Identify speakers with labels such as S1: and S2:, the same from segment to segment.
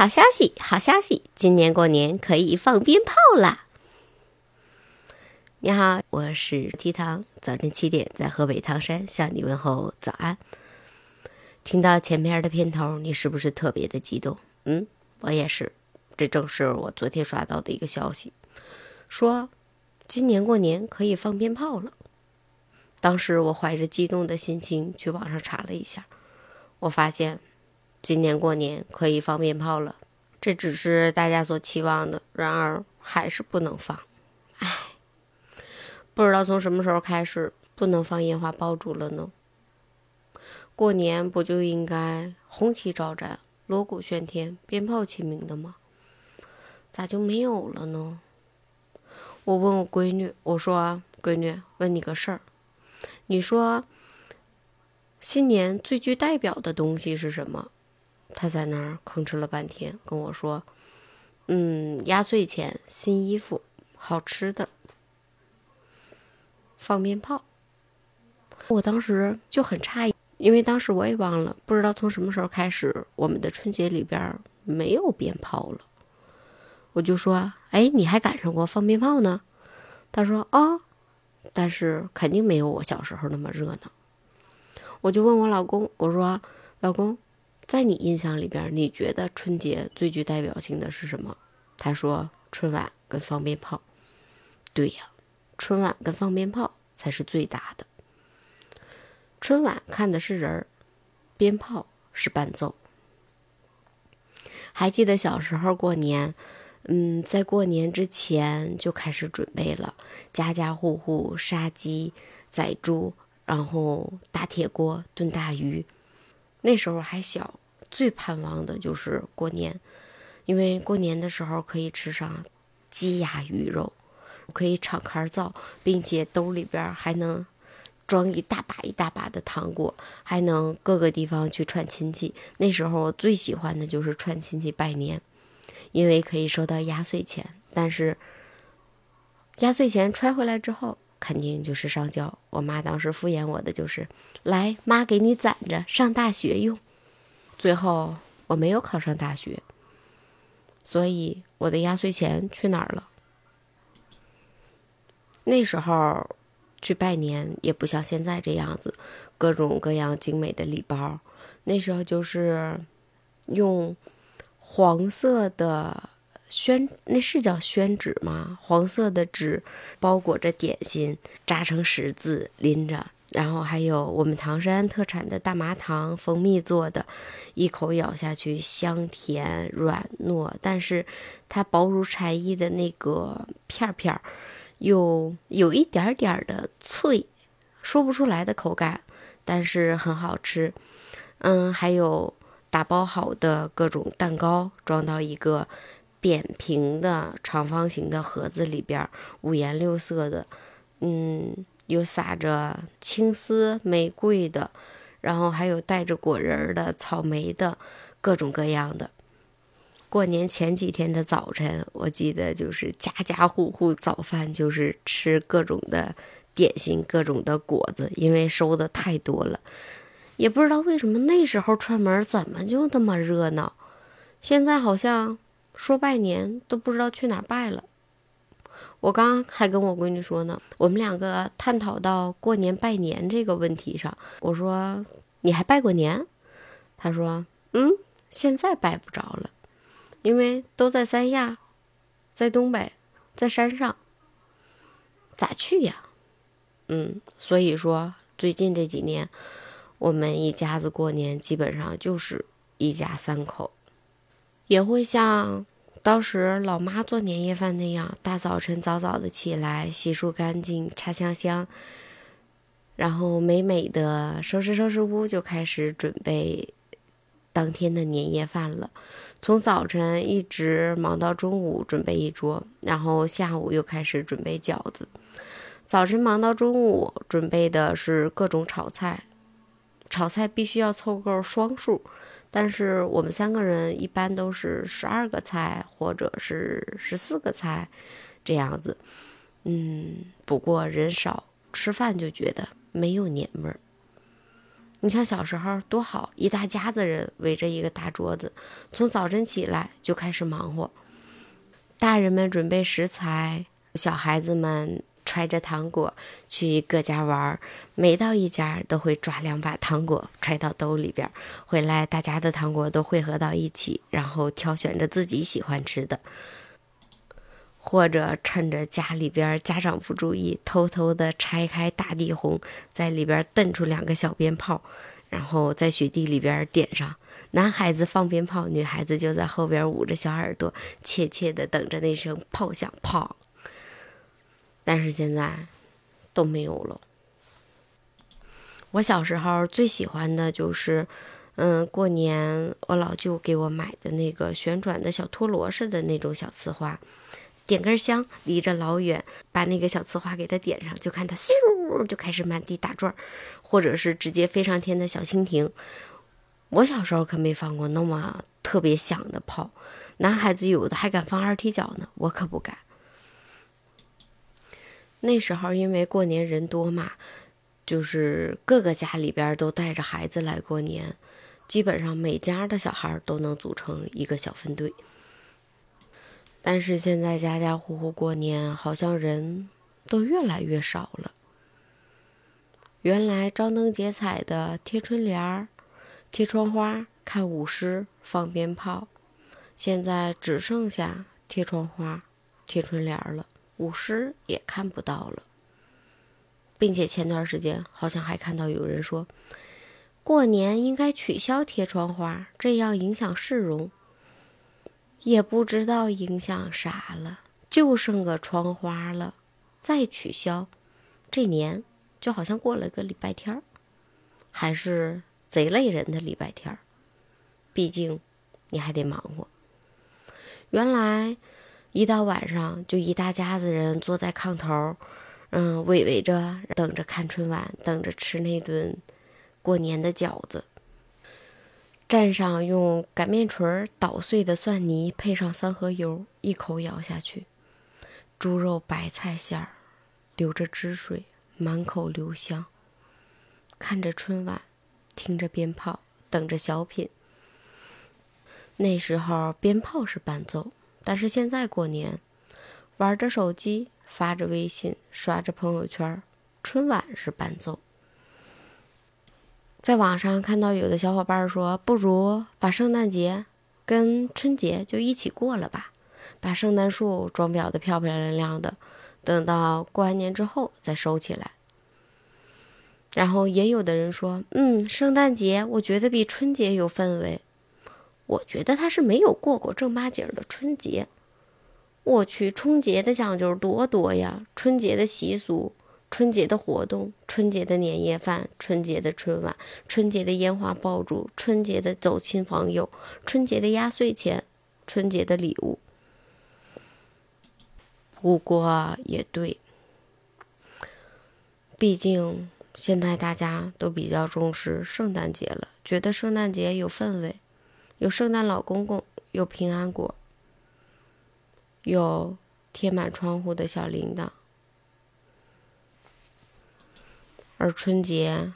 S1: 好消息，好消息！今年过年可以放鞭炮啦！你好，我是提糖，早晨七点在河北唐山向你问候早安。听到前面的片头，你是不是特别的激动？嗯，我也是。这正是我昨天刷到的一个消息，说今年过年可以放鞭炮了。当时我怀着激动的心情去网上查了一下，我发现。今年过年可以放鞭炮了，这只是大家所期望的，然而还是不能放。唉，不知道从什么时候开始不能放烟花爆竹了呢？过年不就应该红旗招展、锣鼓喧天、鞭炮齐鸣的吗？咋就没有了呢？我问我闺女，我说：“闺女，问你个事儿，你说新年最具代表的东西是什么？”他在那儿吭哧了半天，跟我说：“嗯，压岁钱、新衣服、好吃的、放鞭炮。”我当时就很诧异，因为当时我也忘了，不知道从什么时候开始，我们的春节里边没有鞭炮了。我就说：“哎，你还赶上过放鞭炮呢？”他说：“啊，但是肯定没有我小时候那么热闹。”我就问我老公：“我说，老公。”在你印象里边，你觉得春节最具代表性的是什么？他说春晚跟放鞭炮。对呀，春晚跟放鞭炮才是最大的。春晚看的是人儿，鞭炮是伴奏。还记得小时候过年，嗯，在过年之前就开始准备了，家家户户杀鸡宰猪，然后大铁锅炖大鱼。那时候还小。最盼望的就是过年，因为过年的时候可以吃上鸡鸭鱼肉，可以敞开造，并且兜里边还能装一大把一大把的糖果，还能各个地方去串亲戚。那时候我最喜欢的就是串亲戚拜年，因为可以收到压岁钱。但是压岁钱揣回来之后，肯定就是上交。我妈当时敷衍我的就是：“来，妈给你攒着上大学用。”最后我没有考上大学，所以我的压岁钱去哪儿了？那时候去拜年也不像现在这样子，各种各样精美的礼包。那时候就是用黄色的宣，那是叫宣纸吗？黄色的纸包裹着点心，扎成十字，拎着。然后还有我们唐山特产的大麻糖，蜂蜜做的，一口咬下去香甜软糯，但是它薄如蝉翼的那个片片儿，又有一点点的脆，说不出来的口感，但是很好吃。嗯，还有打包好的各种蛋糕，装到一个扁平的长方形的盒子里边，五颜六色的，嗯。有撒着青丝玫瑰的，然后还有带着果仁的草莓的，各种各样的。过年前几天的早晨，我记得就是家家户户早饭就是吃各种的点心、各种的果子，因为收的太多了。也不知道为什么那时候串门怎么就那么热闹，现在好像说拜年都不知道去哪儿拜了。我刚还跟我闺女说呢，我们两个探讨到过年拜年这个问题上，我说你还拜过年？她说嗯，现在拜不着了，因为都在三亚，在东北，在山上，咋去呀？嗯，所以说最近这几年，我们一家子过年基本上就是一家三口，也会像。当时老妈做年夜饭那样，大早晨早早的起来，洗漱干净，插香香，然后美美的收拾收拾屋，就开始准备当天的年夜饭了。从早晨一直忙到中午，准备一桌，然后下午又开始准备饺子。早晨忙到中午，准备的是各种炒菜，炒菜必须要凑够双数。但是我们三个人一般都是十二个菜或者是十四个菜，这样子，嗯，不过人少吃饭就觉得没有年味儿。你像小时候多好，一大家子人围着一个大桌子，从早晨起来就开始忙活。大人们准备食材，小孩子们揣着糖果去各家玩儿。每到一家，都会抓两把糖果揣到兜里边。回来，大家的糖果都汇合到一起，然后挑选着自己喜欢吃的，或者趁着家里边家长不注意，偷偷的拆开大地红，在里边瞪出两个小鞭炮。然后在雪地里边点上，男孩子放鞭炮，女孩子就在后边捂着小耳朵，怯怯的等着那声炮响，炮。但是现在都没有了。我小时候最喜欢的就是，嗯，过年我老舅给我买的那个旋转的小陀螺似的那种小呲花，点根香，离着老远，把那个小呲花给它点上，就看它咻就开始满地打转。或者是直接飞上天的小蜻蜓，我小时候可没放过那么特别响的炮。男孩子有的还敢放二踢脚呢，我可不敢。那时候因为过年人多嘛，就是各个家里边都带着孩子来过年，基本上每家的小孩都能组成一个小分队。但是现在家家户户过年，好像人都越来越少了。原来张灯结彩的贴春联儿、贴窗花、看舞狮、放鞭炮，现在只剩下贴窗花、贴春联了，舞狮也看不到了。并且前段时间好像还看到有人说，过年应该取消贴窗花，这样影响市容。也不知道影响啥了，就剩个窗花了，再取消，这年。就好像过了个礼拜天儿，还是贼累人的礼拜天儿。毕竟你还得忙活。原来一到晚上，就一大家子人坐在炕头，嗯，围围着等着看春晚，等着吃那顿过年的饺子，蘸上用擀面锤捣碎的蒜泥，配上三合油，一口咬下去，猪肉白菜馅儿，流着汁水。满口留香，看着春晚，听着鞭炮，等着小品。那时候鞭炮是伴奏，但是现在过年，玩着手机，发着微信，刷着朋友圈，春晚是伴奏。在网上看到有的小伙伴说，不如把圣诞节跟春节就一起过了吧，把圣诞树装裱的漂漂亮亮的。等到过完年之后再收起来。然后也有的人说：“嗯，圣诞节我觉得比春节有氛围。我觉得他是没有过过正八经的春节。我去，春节的讲究多多呀！春节的习俗、春节的活动、春节的年夜饭、春节的春晚、春节的烟花爆竹、春节的走亲访友、春节的压岁钱、春节的礼物。”不过也对，毕竟现在大家都比较重视圣诞节了，觉得圣诞节有氛围，有圣诞老公公，有平安果，有贴满窗户的小铃铛，而春节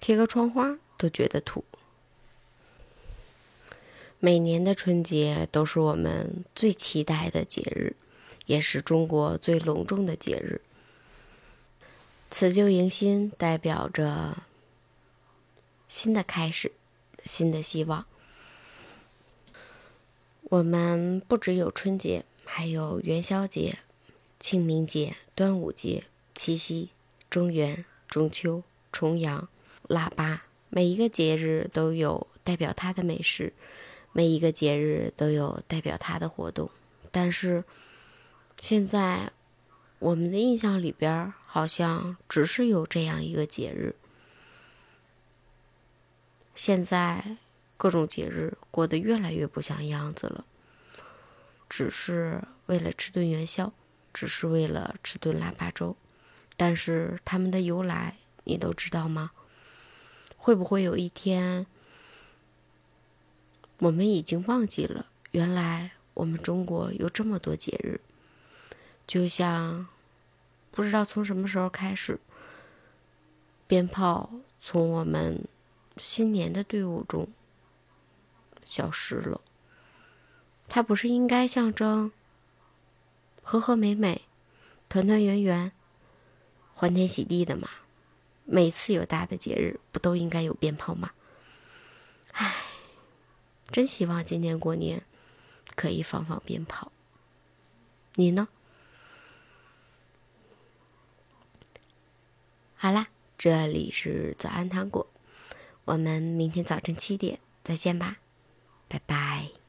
S1: 贴个窗花都觉得土。每年的春节都是我们最期待的节日，也是中国最隆重的节日。辞旧迎新代表着新的开始，新的希望。我们不只有春节，还有元宵节、清明节、端午节、七夕、中元、中秋、重阳、腊八，每一个节日都有代表它的美食。每一个节日都有代表它的活动，但是现在我们的印象里边好像只是有这样一个节日。现在各种节日过得越来越不像样子了，只是为了吃顿元宵，只是为了吃顿腊八粥，但是他们的由来你都知道吗？会不会有一天？我们已经忘记了，原来我们中国有这么多节日。就像不知道从什么时候开始，鞭炮从我们新年的队伍中消失了。它不是应该象征和和美美、团团圆圆、欢天喜地的吗？每次有大的节日，不都应该有鞭炮吗？唉，真希望今年过年可以放放鞭炮。你呢？好啦，这里是早安糖果，我们明天早晨七点再见吧，拜拜。